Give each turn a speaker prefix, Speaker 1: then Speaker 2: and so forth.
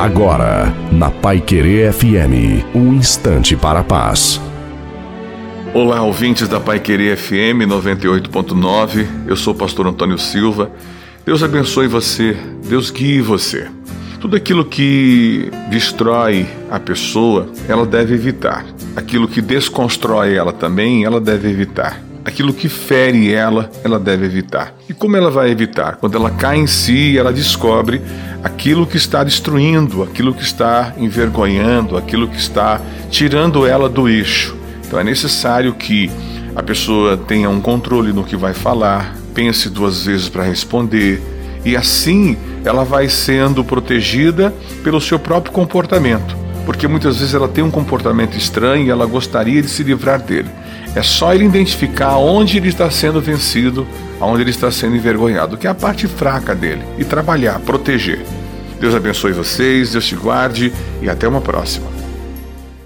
Speaker 1: Agora, na Pai Querer FM, um instante para a paz.
Speaker 2: Olá, ouvintes da Pai Querer FM 98.9. Eu sou o pastor Antônio Silva. Deus abençoe você, Deus guie você. Tudo aquilo que destrói a pessoa, ela deve evitar. Aquilo que desconstrói ela também, ela deve evitar. Aquilo que fere ela, ela deve evitar. E como ela vai evitar? Quando ela cai em si, ela descobre aquilo que está destruindo, aquilo que está envergonhando, aquilo que está tirando ela do eixo. Então é necessário que a pessoa tenha um controle no que vai falar, pense duas vezes para responder, e assim ela vai sendo protegida pelo seu próprio comportamento, porque muitas vezes ela tem um comportamento estranho e ela gostaria de se livrar dele. É só ele identificar onde ele está sendo vencido, onde ele está sendo envergonhado, que é a parte fraca dele, e trabalhar, proteger. Deus abençoe vocês, Deus te guarde e até uma próxima.